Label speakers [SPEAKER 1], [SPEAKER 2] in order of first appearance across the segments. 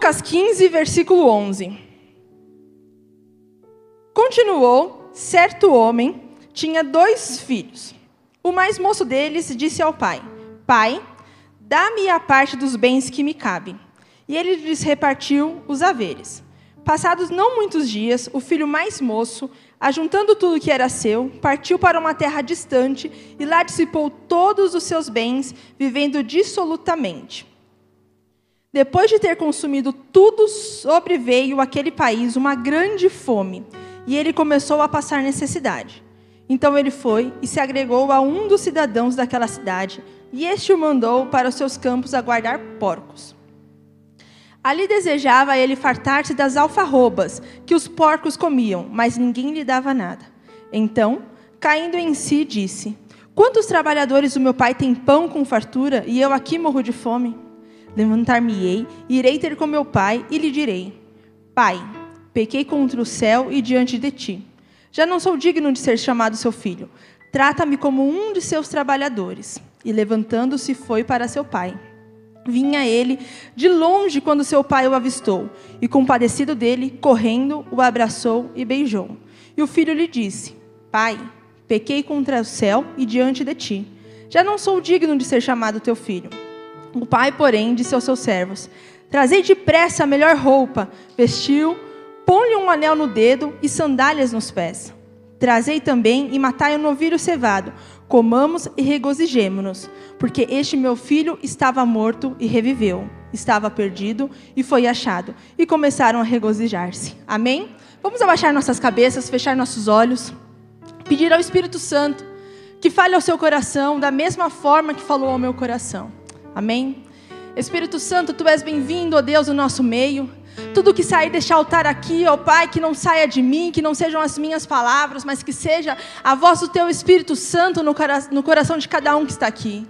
[SPEAKER 1] Lucas 15, versículo 11. Continuou: certo homem tinha dois filhos. O mais moço deles disse ao pai: Pai, dá-me a parte dos bens que me cabe. E ele lhes repartiu os haveres. Passados não muitos dias, o filho mais moço, ajuntando tudo que era seu, partiu para uma terra distante e lá dissipou todos os seus bens, vivendo dissolutamente. Depois de ter consumido tudo, sobreveio àquele país uma grande fome, e ele começou a passar necessidade. Então ele foi e se agregou a um dos cidadãos daquela cidade, e este o mandou para os seus campos a guardar porcos. Ali desejava ele fartar-se das alfarrobas que os porcos comiam, mas ninguém lhe dava nada. Então, caindo em si, disse: Quantos trabalhadores o meu pai tem pão com fartura e eu aqui morro de fome? Levantar-me-ei, irei ter com meu pai e lhe direi: Pai, pequei contra o céu e diante de ti. Já não sou digno de ser chamado seu filho. Trata-me como um de seus trabalhadores. E levantando-se, foi para seu pai. Vinha ele de longe quando seu pai o avistou, e compadecido dele, correndo, o abraçou e beijou. E o filho lhe disse: Pai, pequei contra o céu e diante de ti. Já não sou digno de ser chamado teu filho. O pai, porém, disse aos seus servos: Trazei depressa a melhor roupa, vestiu Põe-lhe um anel no dedo e sandálias nos pés. Trazei também e matai um novilho cevado. Comamos e regozijemo-nos, porque este meu filho estava morto e reviveu, estava perdido e foi achado. E começaram a regozijar-se. Amém? Vamos abaixar nossas cabeças, fechar nossos olhos, pedir ao Espírito Santo que fale ao seu coração da mesma forma que falou ao meu coração. Amém? Espírito Santo, tu és bem-vindo, ó Deus, no nosso meio. Tudo que sair deste altar aqui, ó Pai, que não saia de mim, que não sejam as minhas palavras, mas que seja a voz do Teu Espírito Santo no, coração de cada um que está aqui.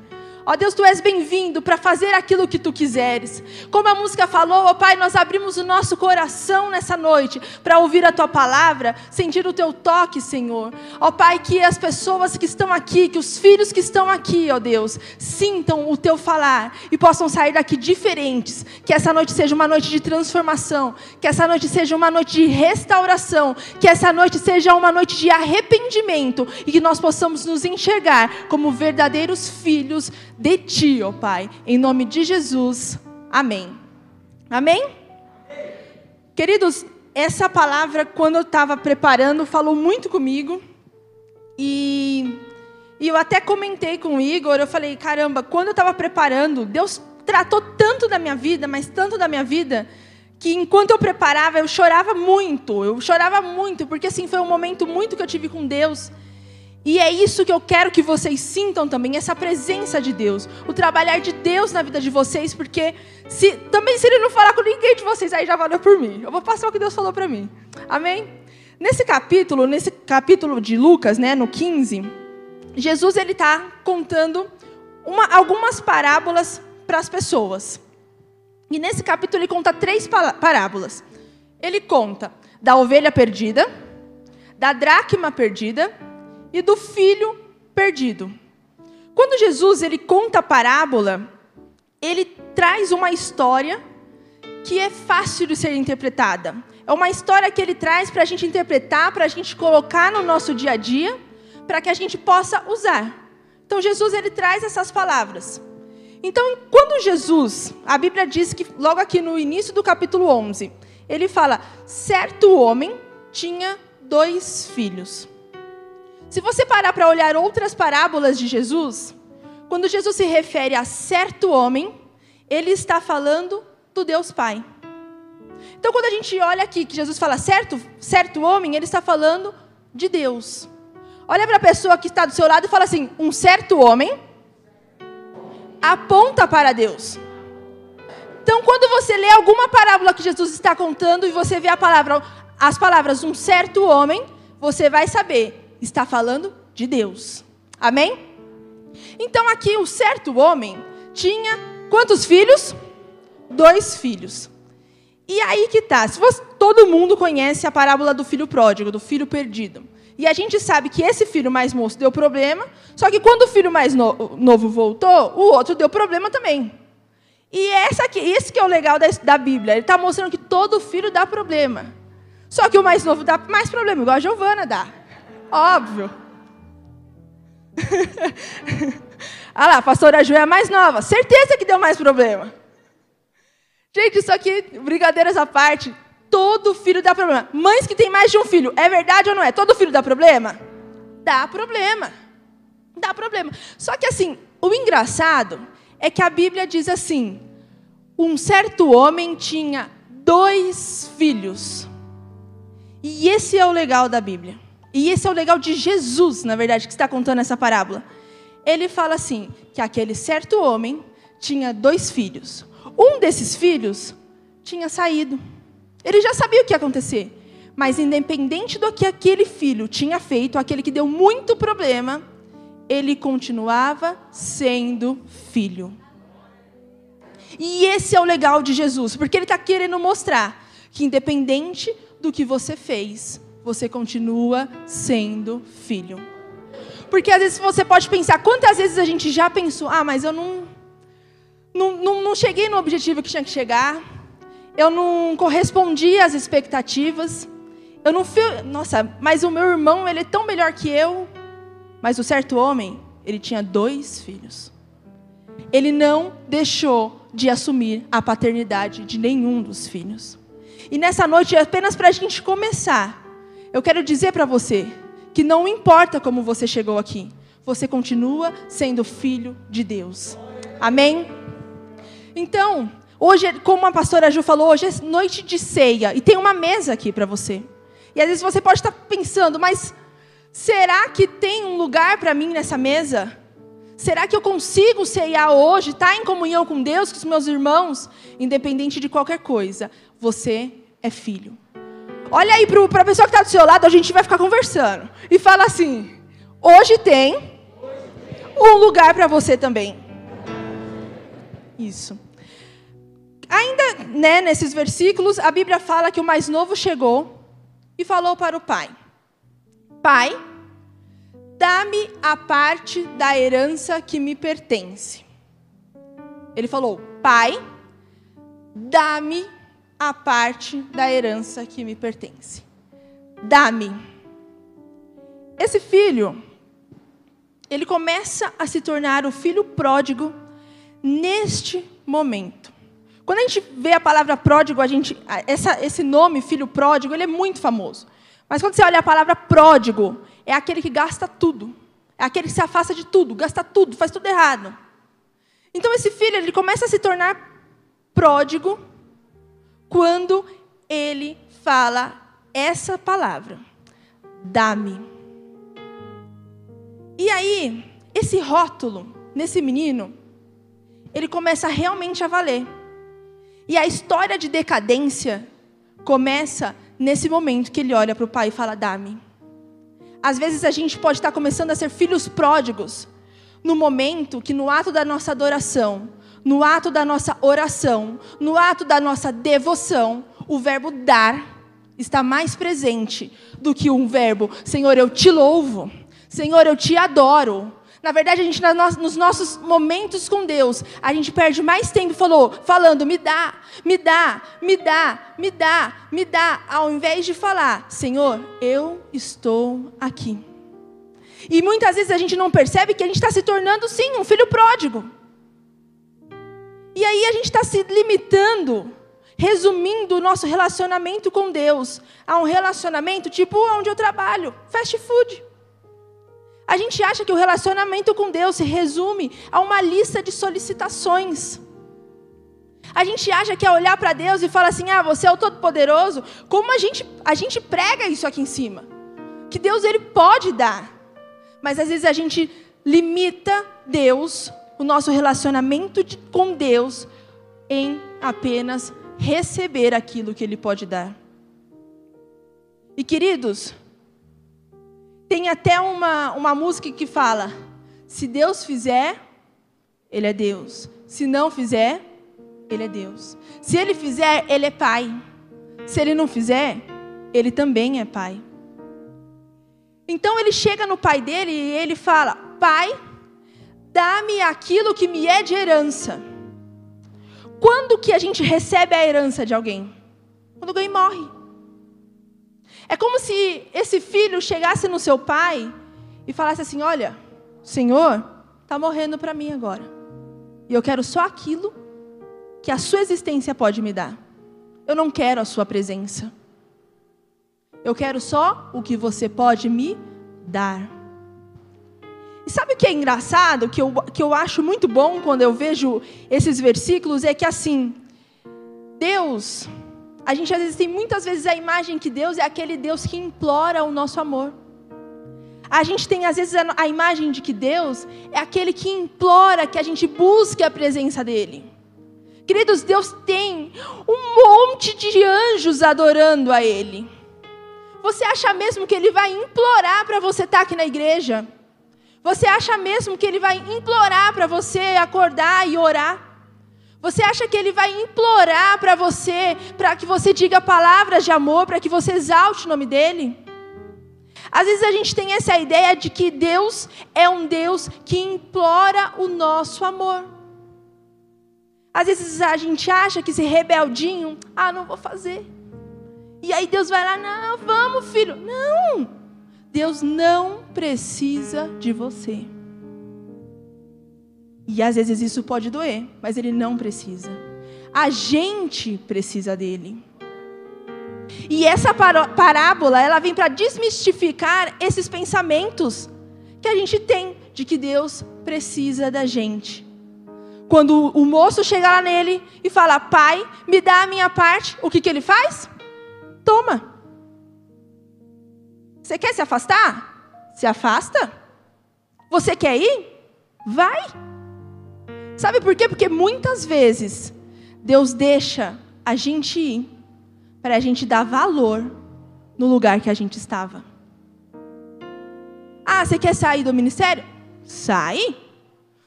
[SPEAKER 1] Ó Deus, tu és bem-vindo para fazer aquilo que tu quiseres. Como a música falou, ó Pai, nós abrimos o nosso coração nessa noite para ouvir a tua palavra, sentir o teu toque, Senhor. Ó Pai, que as pessoas que estão aqui, que os filhos que estão aqui, ó Deus, sintam o teu falar e possam sair daqui diferentes. Que essa noite seja uma noite de transformação, que essa noite seja uma noite de restauração, que essa noite seja uma noite de arrependimento e que nós possamos nos enxergar como verdadeiros filhos de ti, ó Pai, em nome de Jesus. Amém. Amém? Queridos, essa palavra, quando eu estava preparando, falou muito comigo. E, e eu até comentei com o Igor, eu falei, caramba, quando eu estava preparando, Deus tratou tanto da minha vida, mas tanto da minha vida, que enquanto eu preparava, eu chorava muito. Eu chorava muito, porque assim, foi um momento muito que eu tive com Deus. E é isso que eu quero que vocês sintam também, essa presença de Deus, o trabalhar de Deus na vida de vocês, porque se, também se Ele não falar com ninguém de vocês, aí já valeu por mim. Eu vou passar o que Deus falou para mim. Amém? Nesse capítulo, nesse capítulo de Lucas, né, no 15, Jesus ele está contando uma, algumas parábolas para as pessoas. E nesse capítulo ele conta três parábolas. Ele conta da ovelha perdida, da dracma perdida e do filho perdido. Quando Jesus ele conta a parábola, ele traz uma história que é fácil de ser interpretada. É uma história que ele traz para a gente interpretar, para a gente colocar no nosso dia a dia, para que a gente possa usar. Então Jesus ele traz essas palavras. Então, quando Jesus, a Bíblia diz que logo aqui no início do capítulo 11, ele fala: certo homem tinha dois filhos. Se você parar para olhar outras parábolas de Jesus, quando Jesus se refere a certo homem, ele está falando do Deus Pai. Então, quando a gente olha aqui que Jesus fala certo, certo homem, ele está falando de Deus. Olha para a pessoa que está do seu lado e fala assim: um certo homem aponta para Deus. Então, quando você lê alguma parábola que Jesus está contando e você vê palavra, as palavras um certo homem, você vai saber está falando de Deus. Amém? Então aqui o certo homem tinha quantos filhos? Dois filhos. E aí que tá. Você, todo mundo conhece a parábola do filho pródigo, do filho perdido. E a gente sabe que esse filho mais moço deu problema, só que quando o filho mais no, novo voltou, o outro deu problema também. E essa aqui, esse que é o legal da, da Bíblia. Ele está mostrando que todo filho dá problema. Só que o mais novo dá mais problema, igual a Giovana dá. Óbvio. Olha lá, a pastora Ju é a mais nova. Certeza que deu mais problema. Gente, isso aqui, brincadeiras à parte, todo filho dá problema. Mães que têm mais de um filho, é verdade ou não é? Todo filho dá problema? Dá problema. Dá problema. Só que assim, o engraçado é que a Bíblia diz assim: um certo homem tinha dois filhos. E esse é o legal da Bíblia. E esse é o legal de Jesus, na verdade, que está contando essa parábola. Ele fala assim: que aquele certo homem tinha dois filhos. Um desses filhos tinha saído. Ele já sabia o que ia acontecer. Mas, independente do que aquele filho tinha feito, aquele que deu muito problema, ele continuava sendo filho. E esse é o legal de Jesus, porque ele está querendo mostrar que, independente do que você fez, você continua sendo filho. Porque às vezes você pode pensar, quantas vezes a gente já pensou, ah, mas eu não, não, não, não cheguei no objetivo que tinha que chegar, eu não correspondi às expectativas, eu não fui, nossa, mas o meu irmão, ele é tão melhor que eu, mas o certo homem, ele tinha dois filhos. Ele não deixou de assumir a paternidade de nenhum dos filhos. E nessa noite, apenas para a gente começar, eu quero dizer para você que não importa como você chegou aqui, você continua sendo filho de Deus. Amém? Então, hoje, como a pastora Ju falou, hoje é noite de ceia e tem uma mesa aqui para você. E às vezes você pode estar pensando, mas Será que tem um lugar para mim nessa mesa? Será que eu consigo ceiar hoje, estar tá em comunhão com Deus, com os meus irmãos? Independente de qualquer coisa, você é filho. Olha aí para a pessoa que está do seu lado, a gente vai ficar conversando. E fala assim: hoje tem um lugar para você também. Isso. Ainda né, nesses versículos, a Bíblia fala que o mais novo chegou e falou para o pai: Pai, dá-me a parte da herança que me pertence. Ele falou: Pai, dá-me a parte da herança que me pertence. Dá-me. Esse filho, ele começa a se tornar o filho pródigo neste momento. Quando a gente vê a palavra pródigo, a gente, essa, esse nome, filho pródigo, ele é muito famoso. Mas quando você olha a palavra pródigo, é aquele que gasta tudo. É aquele que se afasta de tudo, gasta tudo, faz tudo errado. Então esse filho, ele começa a se tornar pródigo quando ele fala essa palavra: dá-me. E aí, esse rótulo nesse menino, ele começa realmente a valer. E a história de decadência começa nesse momento que ele olha para o pai e fala: dá-me. Às vezes a gente pode estar começando a ser filhos pródigos, no momento que no ato da nossa adoração, no ato da nossa oração, no ato da nossa devoção, o verbo dar está mais presente do que um verbo: Senhor, eu te louvo, Senhor, eu te adoro, na verdade, a gente, nos nossos momentos com Deus, a gente perde mais tempo falou, falando, me dá, me dá, me dá, me dá, me dá, ao invés de falar, Senhor, eu estou aqui. E muitas vezes a gente não percebe que a gente está se tornando, sim, um filho pródigo. E aí a gente está se limitando, resumindo o nosso relacionamento com Deus a um relacionamento tipo onde eu trabalho, fast food. A gente acha que o relacionamento com Deus se resume a uma lista de solicitações. A gente acha que é olhar para Deus e falar assim: "Ah, você é o todo-poderoso". Como a gente a gente prega isso aqui em cima? Que Deus ele pode dar. Mas às vezes a gente limita Deus, o nosso relacionamento de, com Deus em apenas receber aquilo que ele pode dar. E queridos, tem até uma, uma música que fala: se Deus fizer, Ele é Deus. Se não fizer, Ele é Deus. Se Ele fizer, Ele é Pai. Se Ele não fizer, Ele também é Pai. Então ele chega no pai dele e ele fala: Pai, dá-me aquilo que me é de herança. Quando que a gente recebe a herança de alguém? Quando alguém morre. É como se esse filho chegasse no seu pai e falasse assim: Olha, o Senhor está morrendo para mim agora. E eu quero só aquilo que a sua existência pode me dar. Eu não quero a sua presença. Eu quero só o que você pode me dar. Sabe o que é engraçado, que eu, que eu acho muito bom quando eu vejo esses versículos? É que assim, Deus, a gente às vezes tem muitas vezes a imagem que Deus é aquele Deus que implora o nosso amor. A gente tem às vezes a, a imagem de que Deus é aquele que implora que a gente busque a presença dEle. Queridos, Deus tem um monte de anjos adorando a Ele. Você acha mesmo que Ele vai implorar para você estar aqui na igreja? Você acha mesmo que Ele vai implorar para você acordar e orar? Você acha que Ele vai implorar para você, para que você diga palavras de amor, para que você exalte o nome dEle? Às vezes a gente tem essa ideia de que Deus é um Deus que implora o nosso amor. Às vezes a gente acha que esse rebeldinho, ah, não vou fazer. E aí Deus vai lá, não, vamos, filho. Não! Deus não precisa de você. E às vezes isso pode doer, mas Ele não precisa. A gente precisa dele. E essa parábola, ela vem para desmistificar esses pensamentos que a gente tem de que Deus precisa da gente. Quando o moço chega lá nele e fala, pai, me dá a minha parte, o que, que ele faz? Toma. Você quer se afastar? Se afasta. Você quer ir? Vai. Sabe por quê? Porque muitas vezes Deus deixa a gente ir para a gente dar valor no lugar que a gente estava. Ah, você quer sair do ministério? Sai.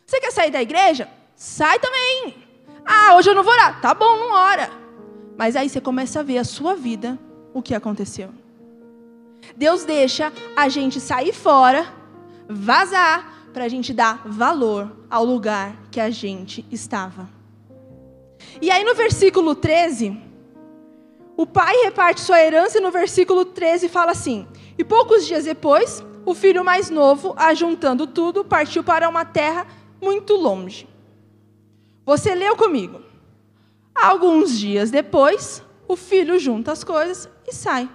[SPEAKER 1] Você quer sair da igreja? Sai também. Ah, hoje eu não vou orar. Tá bom, não ora. Mas aí você começa a ver a sua vida, o que aconteceu. Deus deixa a gente sair fora, vazar, para a gente dar valor ao lugar que a gente estava. E aí no versículo 13, o pai reparte sua herança e no versículo 13 fala assim: E poucos dias depois, o filho mais novo, ajuntando tudo, partiu para uma terra muito longe. Você leu comigo. Alguns dias depois, o filho junta as coisas e sai.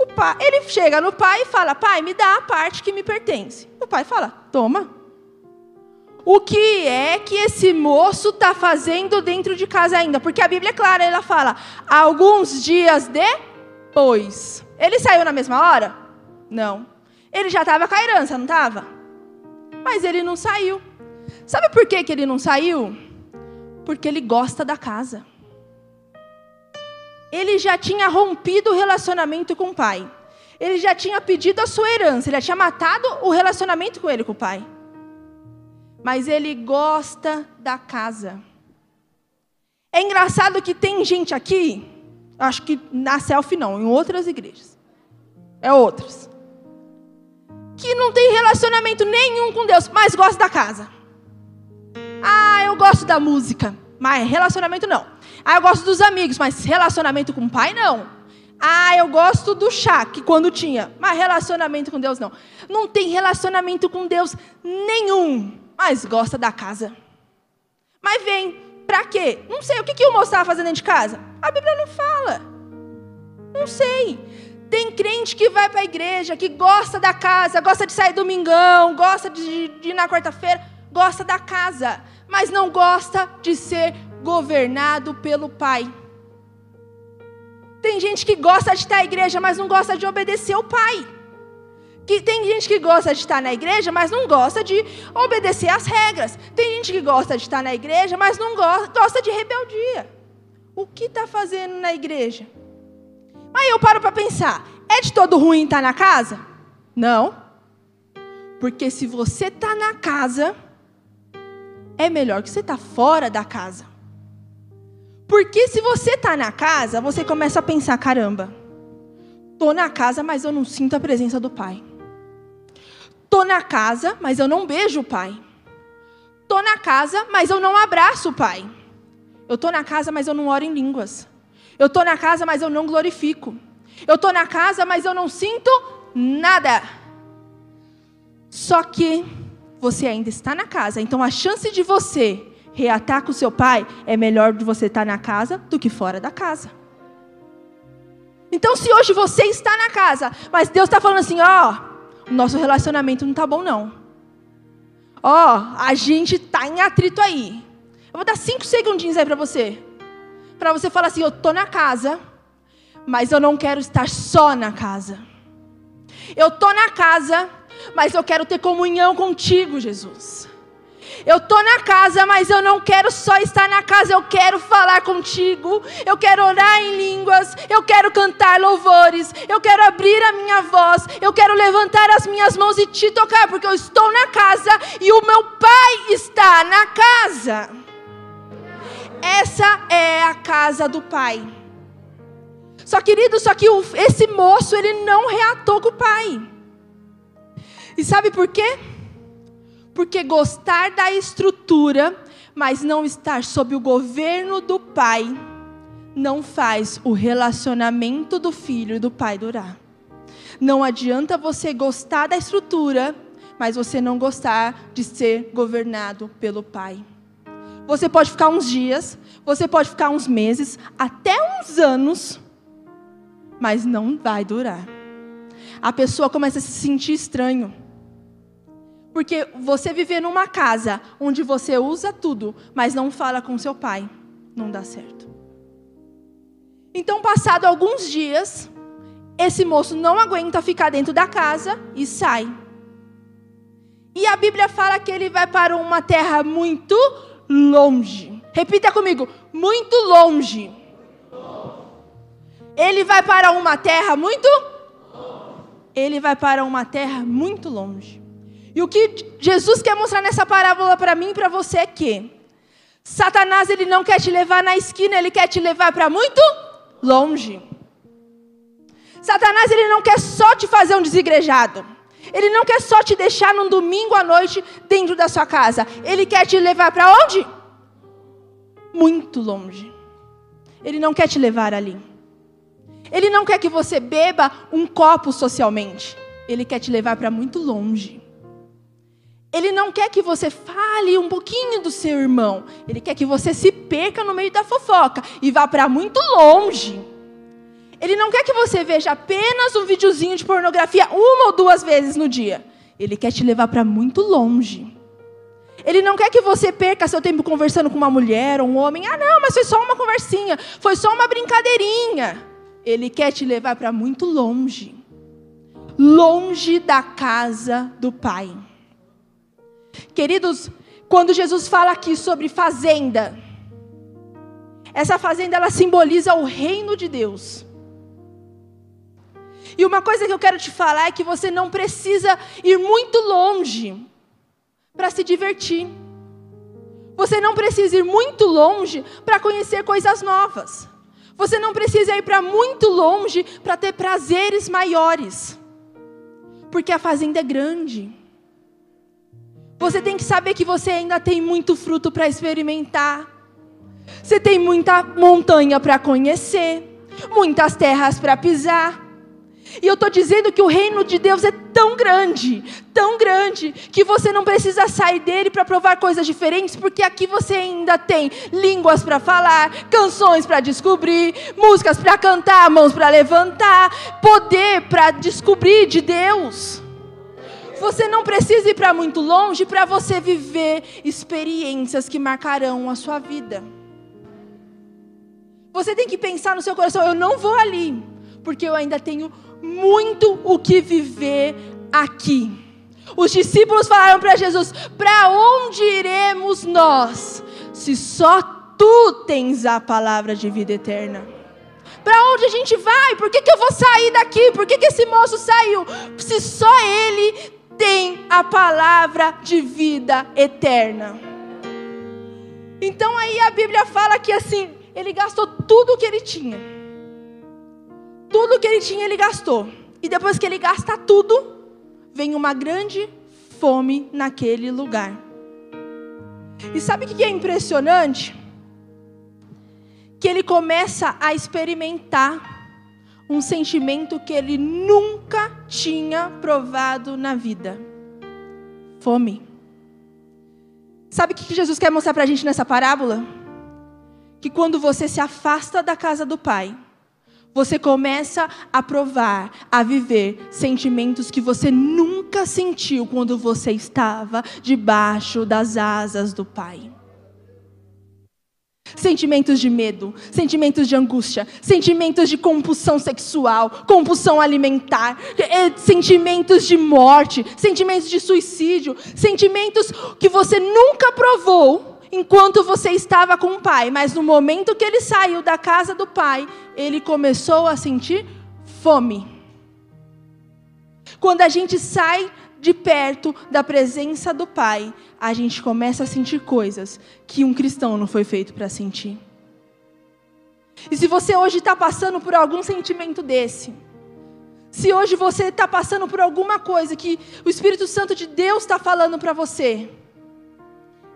[SPEAKER 1] O pai, ele chega no pai e fala: Pai, me dá a parte que me pertence. O pai fala: Toma. O que é que esse moço está fazendo dentro de casa ainda? Porque a Bíblia é clara, ela fala, alguns dias depois. Ele saiu na mesma hora? Não. Ele já estava com a herança, não estava? Mas ele não saiu. Sabe por que, que ele não saiu? Porque ele gosta da casa. Ele já tinha rompido o relacionamento com o pai. Ele já tinha pedido a sua herança. Ele já tinha matado o relacionamento com ele, com o pai mas ele gosta da casa. É engraçado que tem gente aqui, acho que na selfie não, em outras igrejas, é outras, que não tem relacionamento nenhum com Deus, mas gosta da casa. Ah, eu gosto da música, mas relacionamento não. Ah, eu gosto dos amigos, mas relacionamento com o pai não. Ah, eu gosto do chá, que quando tinha, mas relacionamento com Deus não. Não tem relacionamento com Deus nenhum mas gosta da casa. Mas vem, para quê? Não sei, o que, que o moço estava fazendo dentro de casa? A Bíblia não fala. Não sei. Tem crente que vai para a igreja, que gosta da casa, gosta de sair domingão, gosta de, de ir na quarta-feira, gosta da casa, mas não gosta de ser governado pelo Pai. Tem gente que gosta de estar na igreja, mas não gosta de obedecer o Pai que tem gente que gosta de estar na igreja, mas não gosta de obedecer às regras. Tem gente que gosta de estar na igreja, mas não gosta de rebeldia. O que está fazendo na igreja? Aí eu paro para pensar: é de todo ruim estar na casa? Não. Porque se você está na casa, é melhor que você está fora da casa. Porque se você está na casa, você começa a pensar: caramba, estou na casa, mas eu não sinto a presença do Pai. Tô na casa, mas eu não beijo o pai. tô na casa, mas eu não abraço o Pai. Eu tô na casa, mas eu não oro em línguas. Eu tô na casa, mas eu não glorifico. Eu tô na casa, mas eu não sinto nada. Só que você ainda está na casa, então a chance de você reatar com seu pai é melhor você estar na casa do que fora da casa. Então, se hoje você está na casa, mas Deus está falando assim, ó, o nosso relacionamento não está bom não. Ó, a gente está em atrito aí. Eu vou dar cinco segundinhos aí para você, para você falar assim, eu tô na casa, mas eu não quero estar só na casa. Eu tô na casa, mas eu quero ter comunhão contigo, Jesus. Eu estou na casa, mas eu não quero só estar na casa, eu quero falar contigo, eu quero orar em línguas, eu quero cantar louvores, eu quero abrir a minha voz, eu quero levantar as minhas mãos e te tocar, porque eu estou na casa e o meu pai está na casa. Essa é a casa do pai. Só querido, só que esse moço ele não reatou com o pai. E sabe por quê? Porque gostar da estrutura, mas não estar sob o governo do pai, não faz o relacionamento do filho e do pai durar. Não adianta você gostar da estrutura, mas você não gostar de ser governado pelo pai. Você pode ficar uns dias, você pode ficar uns meses, até uns anos, mas não vai durar. A pessoa começa a se sentir estranho. Porque você viver numa casa onde você usa tudo, mas não fala com seu pai, não dá certo. Então, passado alguns dias, esse moço não aguenta ficar dentro da casa e sai. E a Bíblia fala que ele vai para uma terra muito longe. Repita comigo: muito longe. Ele vai para uma terra muito. Ele vai para uma terra muito longe. E o que Jesus quer mostrar nessa parábola para mim e para você é que Satanás ele não quer te levar na esquina, ele quer te levar para muito longe. Satanás ele não quer só te fazer um desigrejado. Ele não quer só te deixar num domingo à noite dentro da sua casa. Ele quer te levar para onde? Muito longe. Ele não quer te levar ali. Ele não quer que você beba um copo socialmente. Ele quer te levar para muito longe. Ele não quer que você fale um pouquinho do seu irmão. Ele quer que você se perca no meio da fofoca e vá para muito longe. Ele não quer que você veja apenas um videozinho de pornografia uma ou duas vezes no dia. Ele quer te levar para muito longe. Ele não quer que você perca seu tempo conversando com uma mulher ou um homem. Ah, não, mas foi só uma conversinha, foi só uma brincadeirinha. Ele quer te levar para muito longe longe da casa do Pai. Queridos, quando Jesus fala aqui sobre fazenda, essa fazenda ela simboliza o reino de Deus. E uma coisa que eu quero te falar é que você não precisa ir muito longe para se divertir. Você não precisa ir muito longe para conhecer coisas novas. Você não precisa ir para muito longe para ter prazeres maiores. Porque a fazenda é grande. Você tem que saber que você ainda tem muito fruto para experimentar. Você tem muita montanha para conhecer, muitas terras para pisar. E eu estou dizendo que o reino de Deus é tão grande, tão grande, que você não precisa sair dele para provar coisas diferentes, porque aqui você ainda tem línguas para falar, canções para descobrir, músicas para cantar, mãos para levantar, poder para descobrir de Deus. Você não precisa ir para muito longe para você viver experiências que marcarão a sua vida. Você tem que pensar no seu coração: eu não vou ali, porque eu ainda tenho muito o que viver aqui. Os discípulos falaram para Jesus: Para onde iremos nós, se só tu tens a palavra de vida eterna? Para onde a gente vai? Por que, que eu vou sair daqui? Por que, que esse moço saiu? Se só ele tem a palavra de vida eterna. Então aí a Bíblia fala que assim, ele gastou tudo o que ele tinha. Tudo que ele tinha, ele gastou. E depois que ele gasta tudo, vem uma grande fome naquele lugar. E sabe o que é impressionante? Que ele começa a experimentar um sentimento que ele nunca tinha provado na vida: fome. Sabe o que Jesus quer mostrar para a gente nessa parábola? Que quando você se afasta da casa do Pai, você começa a provar, a viver sentimentos que você nunca sentiu quando você estava debaixo das asas do Pai. Sentimentos de medo, sentimentos de angústia, sentimentos de compulsão sexual, compulsão alimentar, eh, sentimentos de morte, sentimentos de suicídio, sentimentos que você nunca provou enquanto você estava com o pai, mas no momento que ele saiu da casa do pai, ele começou a sentir fome. Quando a gente sai de perto da presença do Pai, a gente começa a sentir coisas que um cristão não foi feito para sentir. E se você hoje está passando por algum sentimento desse, se hoje você está passando por alguma coisa que o Espírito Santo de Deus está falando para você,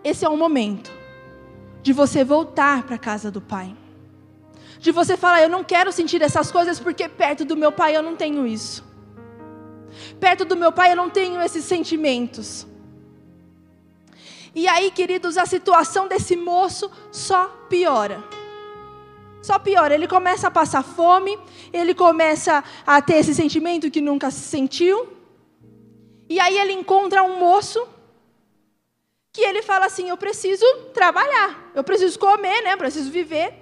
[SPEAKER 1] esse é o momento de você voltar para a casa do Pai. De você falar, eu não quero sentir essas coisas porque perto do meu Pai eu não tenho isso. Perto do meu pai eu não tenho esses sentimentos. E aí, queridos, a situação desse moço só piora. Só piora. Ele começa a passar fome, ele começa a ter esse sentimento que nunca se sentiu. E aí ele encontra um moço que ele fala assim: Eu preciso trabalhar, eu preciso comer, né? Eu preciso viver.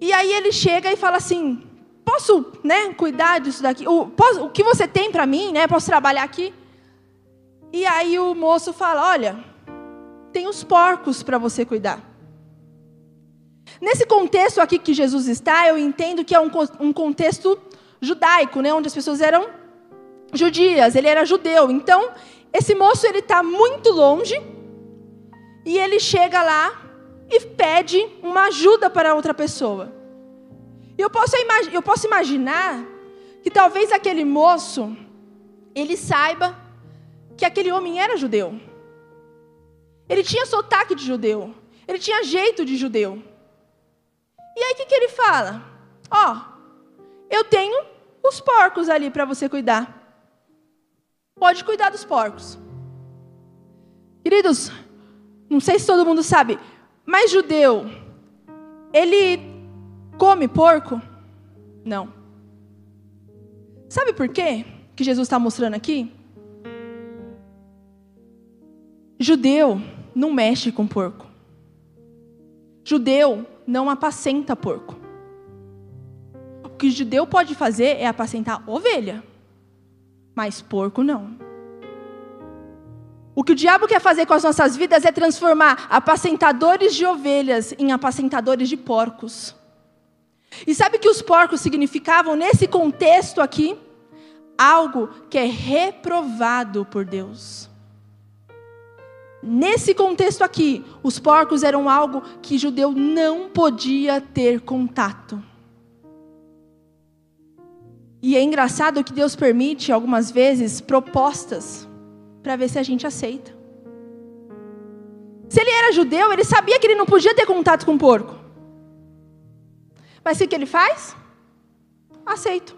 [SPEAKER 1] E aí ele chega e fala assim: posso, né, cuidar disso daqui? O, posso, o que você tem para mim, né? Posso trabalhar aqui? E aí o moço fala: Olha, tem os porcos para você cuidar. Nesse contexto aqui que Jesus está, eu entendo que é um, um contexto judaico, né, onde as pessoas eram judias, ele era judeu. Então, esse moço ele está muito longe e ele chega lá e pede uma ajuda para outra pessoa. Eu posso, eu posso imaginar que talvez aquele moço, ele saiba que aquele homem era judeu. Ele tinha sotaque de judeu. Ele tinha jeito de judeu. E aí o que, que ele fala? Ó, oh, eu tenho os porcos ali para você cuidar. Pode cuidar dos porcos. Queridos, não sei se todo mundo sabe, mas judeu, ele Come porco? Não. Sabe por quê que Jesus está mostrando aqui? Judeu não mexe com porco. Judeu não apacenta porco. O que o judeu pode fazer é apacentar ovelha, mas porco não. O que o diabo quer fazer com as nossas vidas é transformar apacentadores de ovelhas em apacentadores de porcos. E sabe que os porcos significavam nesse contexto aqui? Algo que é reprovado por Deus. Nesse contexto aqui, os porcos eram algo que judeu não podia ter contato. E é engraçado que Deus permite, algumas vezes, propostas para ver se a gente aceita. Se ele era judeu, ele sabia que ele não podia ter contato com o porco. Mas o que ele faz? Aceito.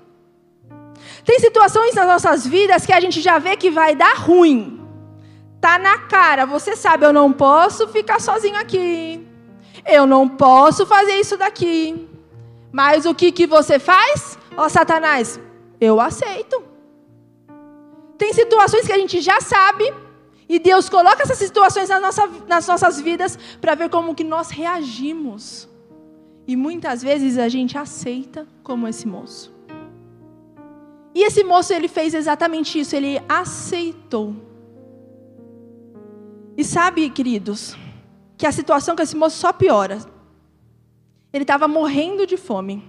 [SPEAKER 1] Tem situações nas nossas vidas que a gente já vê que vai dar ruim. Tá na cara, você sabe, eu não posso ficar sozinho aqui. Eu não posso fazer isso daqui. Mas o que, que você faz? Ó oh, Satanás, eu aceito. Tem situações que a gente já sabe e Deus coloca essas situações nas, nossa, nas nossas vidas para ver como que nós reagimos. E muitas vezes a gente aceita como esse moço. E esse moço ele fez exatamente isso, ele aceitou. E sabe, queridos, que a situação com esse moço só piora. Ele estava morrendo de fome.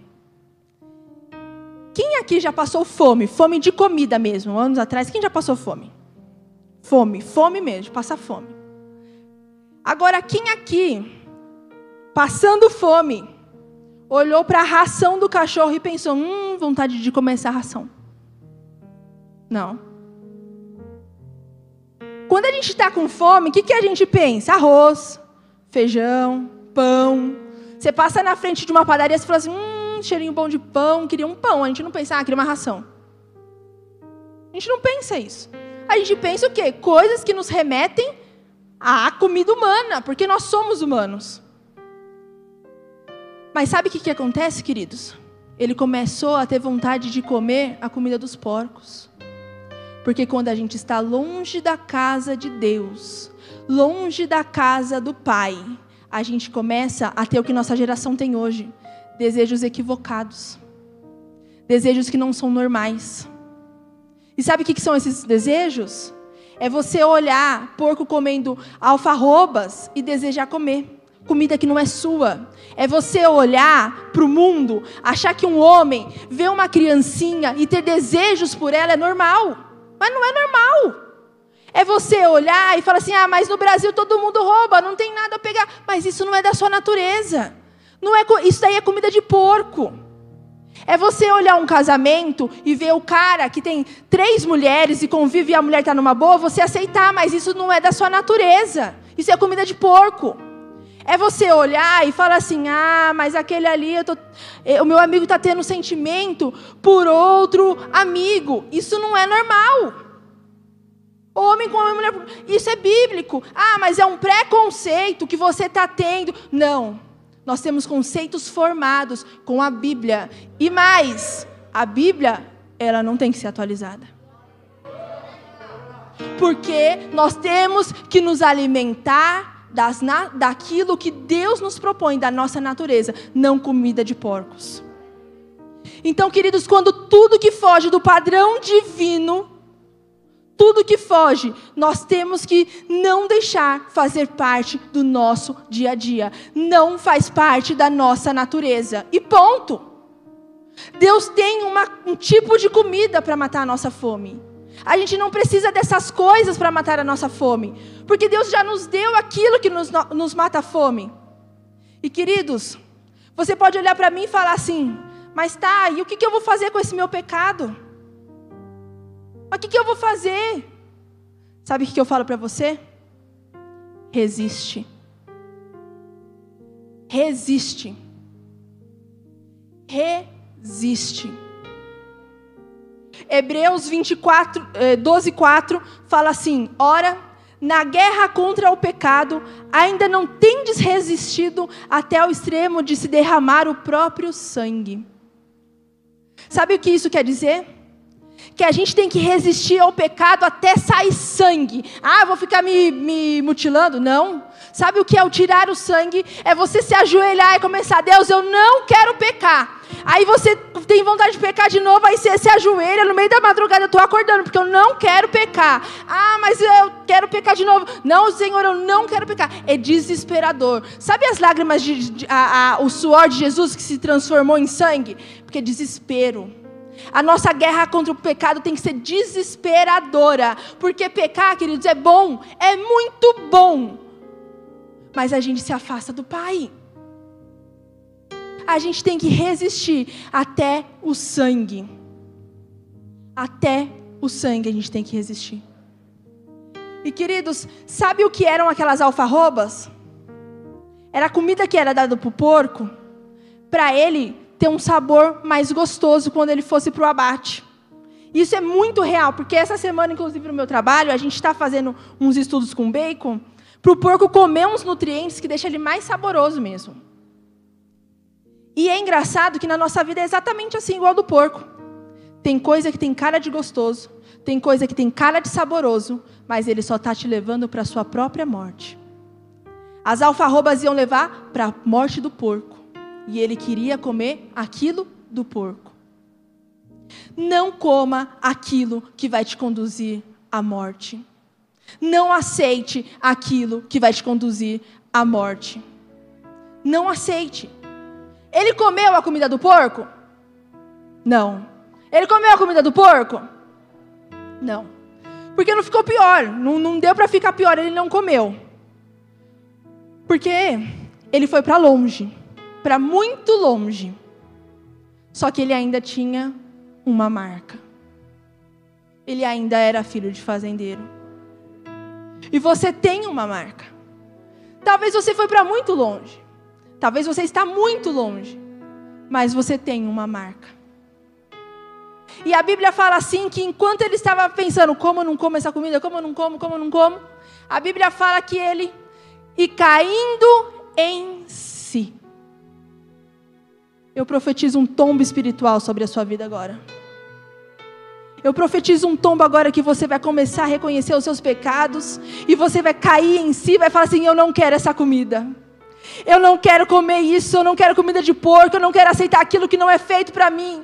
[SPEAKER 1] Quem aqui já passou fome? Fome de comida mesmo, anos atrás. Quem já passou fome? Fome, fome mesmo, passar fome. Agora, quem aqui, passando fome, olhou para a ração do cachorro e pensou: hum, vontade de comer essa ração. Não. Quando a gente está com fome, o que, que a gente pensa? Arroz, feijão, pão. Você passa na frente de uma padaria e fala assim: hum, cheirinho bom de pão, queria um pão. A gente não pensa, ah, queria uma ração. A gente não pensa isso. A gente pensa o quê? Coisas que nos remetem à comida humana, porque nós somos humanos. Mas sabe o que, que acontece, queridos? Ele começou a ter vontade de comer a comida dos porcos. Porque quando a gente está longe da casa de Deus, longe da casa do Pai, a gente começa a ter o que nossa geração tem hoje: desejos equivocados, desejos que não são normais. E sabe o que são esses desejos? É você olhar porco comendo alfarrobas e desejar comer comida que não é sua. É você olhar para o mundo, achar que um homem vê uma criancinha e ter desejos por ela é normal. Mas não é normal. É você olhar e falar assim: ah, mas no Brasil todo mundo rouba, não tem nada a pegar. Mas isso não é da sua natureza. Não é, isso daí é comida de porco. É você olhar um casamento e ver o cara que tem três mulheres e convive e a mulher está numa boa, você aceitar, mas isso não é da sua natureza. Isso é comida de porco. É você olhar e falar assim: ah, mas aquele ali, tô... Eh, o meu amigo está tendo sentimento por outro amigo. Isso não é normal. Homem com mulher. Isso é bíblico. Ah, mas é um preconceito que você está tendo. Não. Nós temos conceitos formados com a Bíblia. E mais, a Bíblia, ela não tem que ser atualizada. Porque nós temos que nos alimentar das, na, daquilo que Deus nos propõe, da nossa natureza, não comida de porcos. Então, queridos, quando tudo que foge do padrão divino tudo que foge, nós temos que não deixar fazer parte do nosso dia a dia. Não faz parte da nossa natureza. E ponto. Deus tem uma, um tipo de comida para matar a nossa fome. A gente não precisa dessas coisas para matar a nossa fome. Porque Deus já nos deu aquilo que nos, nos mata a fome. E queridos, você pode olhar para mim e falar assim: mas tá, e o que, que eu vou fazer com esse meu pecado? Mas o que, que eu vou fazer? Sabe o que eu falo para você? Resiste. Resiste. Resiste. Hebreus 24, 12, 4 fala assim: Ora, na guerra contra o pecado, ainda não tendes resistido até o extremo de se derramar o próprio sangue. Sabe o que isso quer dizer? que a gente tem que resistir ao pecado até sair sangue. Ah, vou ficar me, me mutilando? Não. Sabe o que é o tirar o sangue? É você se ajoelhar e começar, Deus, eu não quero pecar. Aí você tem vontade de pecar de novo, aí você se ajoelha no meio da madrugada, eu estou acordando, porque eu não quero pecar. Ah, mas eu quero pecar de novo. Não, Senhor, eu não quero pecar. É desesperador. Sabe as lágrimas, de, de a, a, o suor de Jesus que se transformou em sangue? Porque é desespero. A nossa guerra contra o pecado tem que ser desesperadora, porque pecar, queridos, é bom, é muito bom. Mas a gente se afasta do Pai. A gente tem que resistir até o sangue. Até o sangue a gente tem que resistir. E queridos, sabe o que eram aquelas alfarrobas? Era a comida que era dada para o porco. Para ele, ter um sabor mais gostoso quando ele fosse para o abate. Isso é muito real, porque essa semana, inclusive no meu trabalho, a gente está fazendo uns estudos com bacon para o porco comer uns nutrientes que deixam ele mais saboroso mesmo. E é engraçado que na nossa vida é exatamente assim, igual do porco. Tem coisa que tem cara de gostoso, tem coisa que tem cara de saboroso, mas ele só está te levando para a sua própria morte. As alfarrobas iam levar para a morte do porco e ele queria comer aquilo do porco. Não coma aquilo que vai te conduzir à morte. Não aceite aquilo que vai te conduzir à morte. Não aceite. Ele comeu a comida do porco? Não. Ele comeu a comida do porco? Não. Porque não ficou pior. Não, não deu para ficar pior. Ele não comeu. Porque ele foi para longe para muito longe. Só que ele ainda tinha uma marca. Ele ainda era filho de fazendeiro. E você tem uma marca. Talvez você foi para muito longe. Talvez você está muito longe. Mas você tem uma marca. E a Bíblia fala assim que enquanto ele estava pensando como eu não como essa comida, como eu não como, como eu não como, a Bíblia fala que ele e caindo em si. Eu profetizo um tombo espiritual sobre a sua vida agora. Eu profetizo um tombo agora que você vai começar a reconhecer os seus pecados e você vai cair em si, vai falar assim: Eu não quero essa comida. Eu não quero comer isso, eu não quero comida de porco, eu não quero aceitar aquilo que não é feito para mim.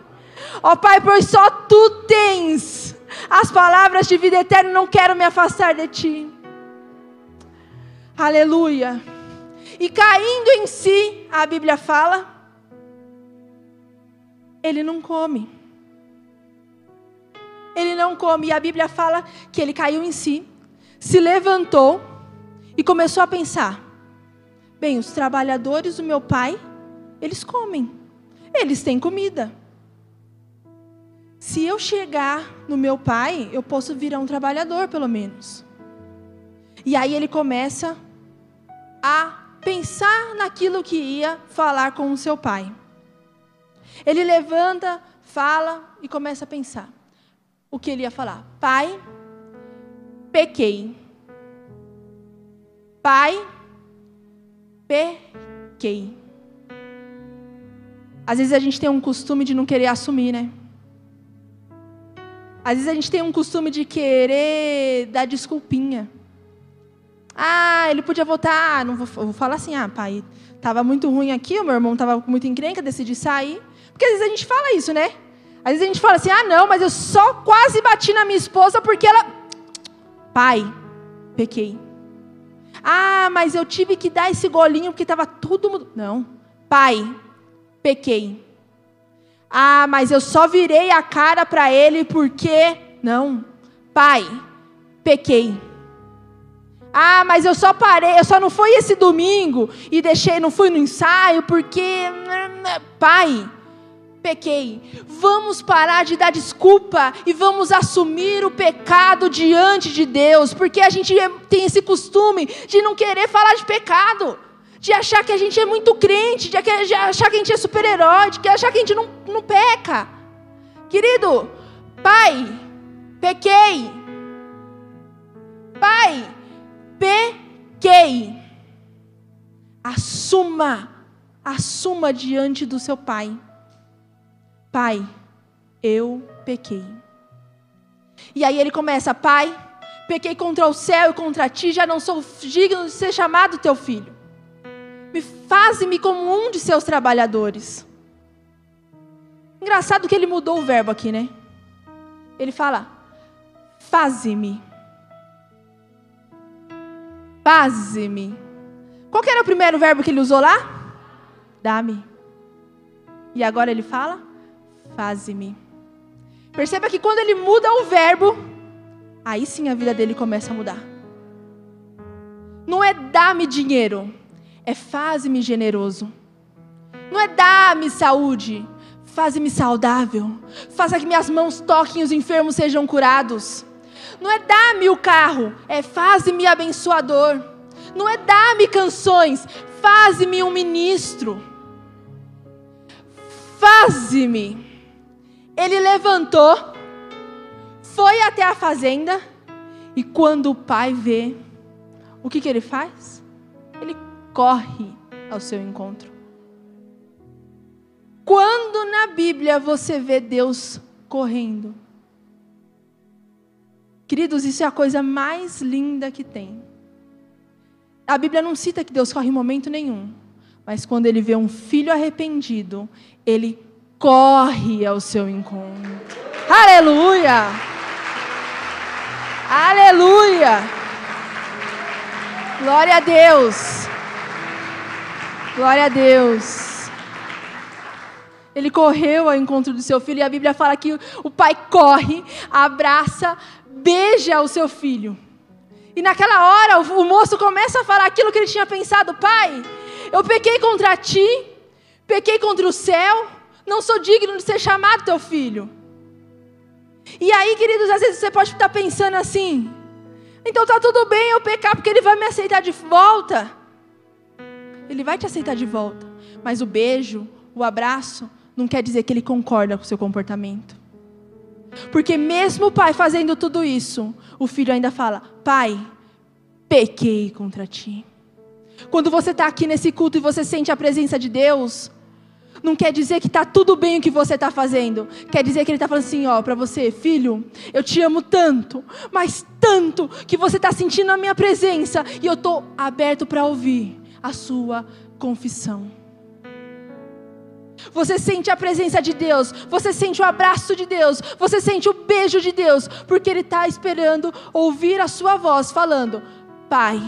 [SPEAKER 1] Ó oh, Pai, pois só tu tens as palavras de vida eterna, não quero me afastar de ti. Aleluia. E caindo em si, a Bíblia fala, ele não come. Ele não come. E a Bíblia fala que ele caiu em si, se levantou e começou a pensar: bem, os trabalhadores do meu pai, eles comem, eles têm comida. Se eu chegar no meu pai, eu posso virar um trabalhador, pelo menos. E aí ele começa a pensar naquilo que ia falar com o seu pai. Ele levanta, fala e começa a pensar o que ele ia falar. Pai, pequei. Pai, pequei. Às vezes a gente tem um costume de não querer assumir, né? Às vezes a gente tem um costume de querer dar desculpinha. Ah, ele podia votar. Não vou, vou falar assim, ah, pai, estava muito ruim aqui, o meu irmão estava muito encrenca, decidi sair. Porque às vezes a gente fala isso, né? Às vezes a gente fala assim, ah, não, mas eu só quase bati na minha esposa porque ela. Pai, pequei. Ah, mas eu tive que dar esse golinho porque estava tudo. Não. Pai, pequei. Ah, mas eu só virei a cara para ele porque. Não. Pai, pequei. Ah, mas eu só parei, eu só não fui esse domingo e deixei, não fui no ensaio porque. Pai, pequei. Vamos parar de dar desculpa e vamos assumir o pecado diante de Deus, porque a gente tem esse costume de não querer falar de pecado de achar que a gente é muito crente, de achar que a gente é super-herói, de achar que a gente não, não peca. Querido, pai, pequei. Pai, pequei. Assuma, assuma diante do seu pai. Pai, eu pequei. E aí ele começa, pai, pequei contra o céu e contra ti, já não sou digno de ser chamado teu filho me faze-me como um de seus trabalhadores. Engraçado que ele mudou o verbo aqui, né? Ele fala, faze-me. Faze-me. Qual era o primeiro verbo que ele usou lá? Dá-me. E agora ele fala, faze-me. Perceba que quando ele muda o verbo, aí sim a vida dele começa a mudar. Não é dá-me dinheiro é faze-me generoso. Não é dá-me saúde, faze-me saudável. Faça que minhas mãos toquem e os enfermos sejam curados. Não é dá-me o carro, é faze-me abençoador. Não é dá-me canções, faze-me um ministro. Faze-me. Ele levantou, foi até a fazenda, e quando o pai vê, o que, que ele faz? Ele corre ao seu encontro. Quando na Bíblia você vê Deus correndo? Queridos, isso é a coisa mais linda que tem. A Bíblia não cita que Deus corre em momento nenhum, mas quando ele vê um filho arrependido, ele corre ao seu encontro. Aleluia! Aleluia! Glória a Deus! Glória a Deus. Ele correu ao encontro do seu filho e a Bíblia fala que o pai corre, abraça, beija o seu filho. E naquela hora o moço começa a falar aquilo que ele tinha pensado: Pai, eu pequei contra ti, pequei contra o céu, não sou digno de ser chamado teu filho. E aí, queridos, às vezes você pode estar pensando assim: Então tá tudo bem eu pecar, porque ele vai me aceitar de volta. Ele vai te aceitar de volta. Mas o beijo, o abraço, não quer dizer que ele concorda com o seu comportamento. Porque mesmo o pai fazendo tudo isso, o filho ainda fala: Pai, pequei contra ti. Quando você está aqui nesse culto e você sente a presença de Deus, não quer dizer que está tudo bem o que você está fazendo. Quer dizer que Ele está falando assim, ó, para você, filho, eu te amo tanto, mas tanto, que você está sentindo a minha presença e eu estou aberto para ouvir a sua confissão. Você sente a presença de Deus, você sente o abraço de Deus, você sente o beijo de Deus, porque Ele está esperando ouvir a sua voz falando: Pai,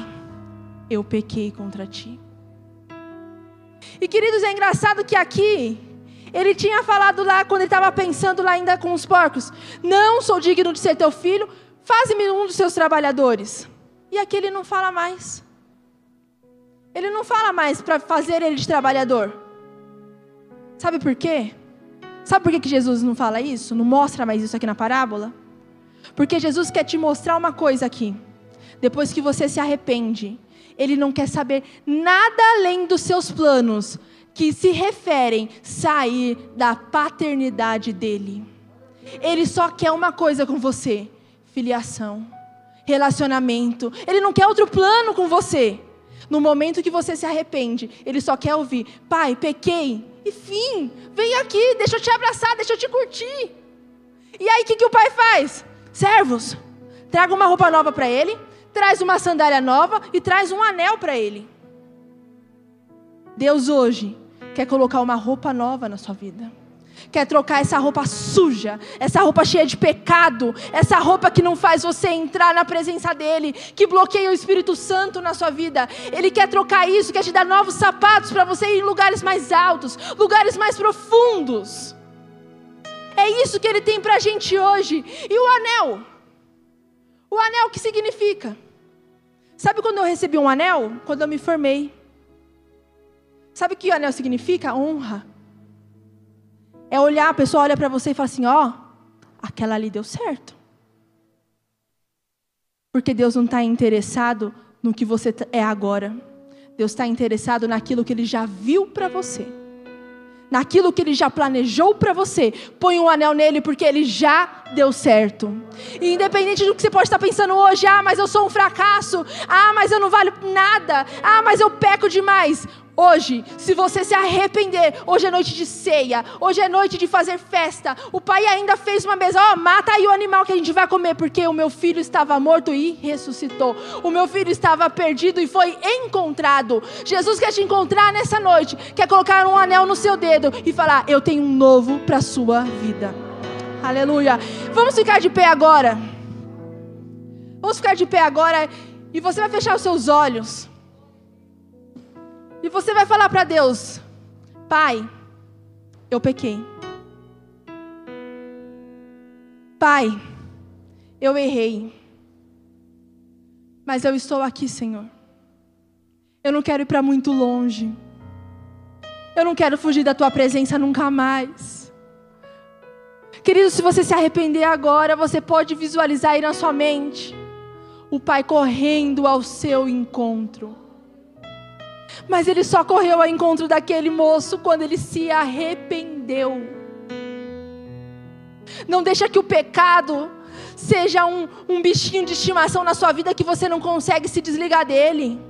[SPEAKER 1] eu pequei contra ti. E queridos, é engraçado que aqui ele tinha falado lá quando ele estava pensando lá ainda com os porcos: Não sou digno de ser teu filho, faze-me um dos seus trabalhadores. E aqui ele não fala mais. Ele não fala mais para fazer ele de trabalhador. Sabe por quê? Sabe por que, que Jesus não fala isso? Não mostra mais isso aqui na parábola? Porque Jesus quer te mostrar uma coisa aqui. Depois que você se arrepende, Ele não quer saber nada além dos seus planos, que se referem sair da paternidade dele. Ele só quer uma coisa com você: filiação, relacionamento. Ele não quer outro plano com você. No momento que você se arrepende, ele só quer ouvir: Pai, pequei, e fim, vem aqui, deixa eu te abraçar, deixa eu te curtir. E aí o que, que o pai faz? Servos, traga uma roupa nova para ele, traz uma sandália nova e traz um anel para ele. Deus hoje quer colocar uma roupa nova na sua vida. Quer trocar essa roupa suja, essa roupa cheia de pecado, essa roupa que não faz você entrar na presença dEle, que bloqueia o Espírito Santo na sua vida. Ele quer trocar isso, quer te dar novos sapatos para você ir em lugares mais altos, lugares mais profundos. É isso que Ele tem para a gente hoje. E o anel? O anel que significa? Sabe quando eu recebi um anel? Quando eu me formei. Sabe o que o anel significa? Honra. É olhar, a pessoa olha para você e fala assim: ó, aquela ali deu certo. Porque Deus não está interessado no que você é agora. Deus está interessado naquilo que Ele já viu para você naquilo que ele já planejou para você, põe um anel nele porque ele já deu certo. E independente do que você pode estar pensando hoje, ah, mas eu sou um fracasso, ah, mas eu não valho nada, ah, mas eu peco demais. Hoje, se você se arrepender, hoje é noite de ceia, hoje é noite de fazer festa. O pai ainda fez uma mesa, ó, oh, mata aí o animal que a gente vai comer, porque o meu filho estava morto e ressuscitou. O meu filho estava perdido e foi encontrado. Jesus quer te encontrar nessa noite, quer colocar um anel no seu dedo e falar: Eu tenho um novo para sua vida. Aleluia. Vamos ficar de pé agora. Vamos ficar de pé agora e você vai fechar os seus olhos. E você vai falar para Deus: Pai, eu pequei. Pai, eu errei. Mas eu estou aqui, Senhor. Eu não quero ir para muito longe. Eu não quero fugir da tua presença nunca mais. Querido, se você se arrepender agora, você pode visualizar aí na sua mente o Pai correndo ao seu encontro. Mas ele só correu ao encontro daquele moço quando ele se arrependeu. Não deixa que o pecado seja um, um bichinho de estimação na sua vida que você não consegue se desligar dele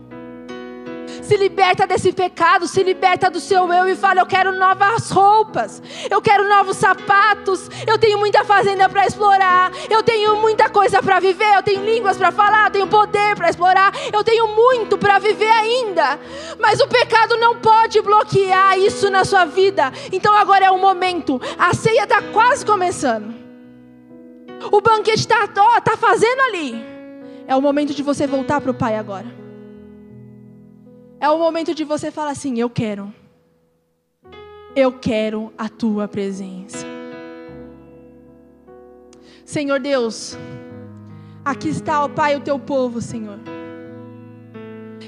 [SPEAKER 1] se liberta desse pecado, se liberta do seu eu e fala: Eu quero novas roupas, eu quero novos sapatos, eu tenho muita fazenda para explorar, eu tenho muita coisa para viver, eu tenho línguas para falar, eu tenho poder para explorar, eu tenho muito para viver ainda, mas o pecado não pode bloquear isso na sua vida. Então agora é o momento, a ceia está quase começando, o banquete está tá fazendo ali. É o momento de você voltar para o Pai agora. É o momento de você falar assim: Eu quero. Eu quero a tua presença. Senhor Deus, aqui está, ó Pai, o teu povo, Senhor.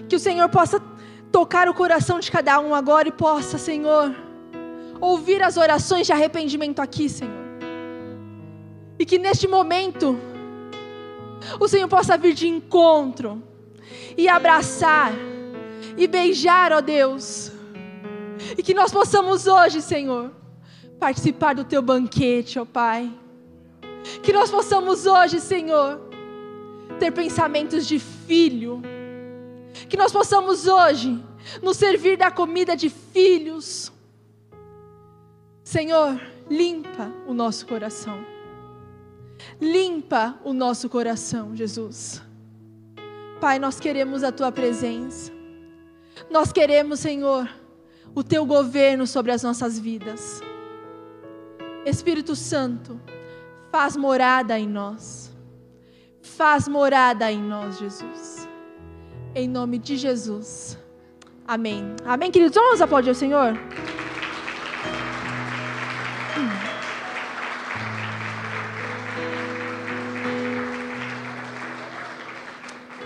[SPEAKER 1] Que o Senhor possa tocar o coração de cada um agora e possa, Senhor, ouvir as orações de arrependimento aqui, Senhor. E que neste momento, o Senhor possa vir de encontro e abraçar e beijar, ó Deus. E que nós possamos hoje, Senhor, participar do teu banquete, ó Pai. Que nós possamos hoje, Senhor, ter pensamentos de filho. Que nós possamos hoje nos servir da comida de filhos. Senhor, limpa o nosso coração. Limpa o nosso coração, Jesus. Pai, nós queremos a tua presença. Nós queremos, Senhor, o teu governo sobre as nossas vidas. Espírito Santo, faz morada em nós. Faz morada em nós, Jesus. Em nome de Jesus. Amém. Amém, queridos. Vamos aplaudir o Senhor?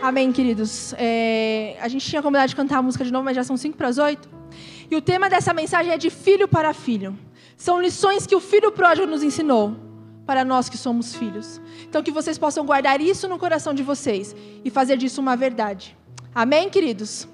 [SPEAKER 1] Amém, queridos. É, a gente tinha combinado de cantar a música de novo, mas já são 5 para as 8. E o tema dessa mensagem é de filho para filho. São lições que o filho pródigo nos ensinou para nós que somos filhos. Então, que vocês possam guardar isso no coração de vocês e fazer disso uma verdade. Amém, queridos?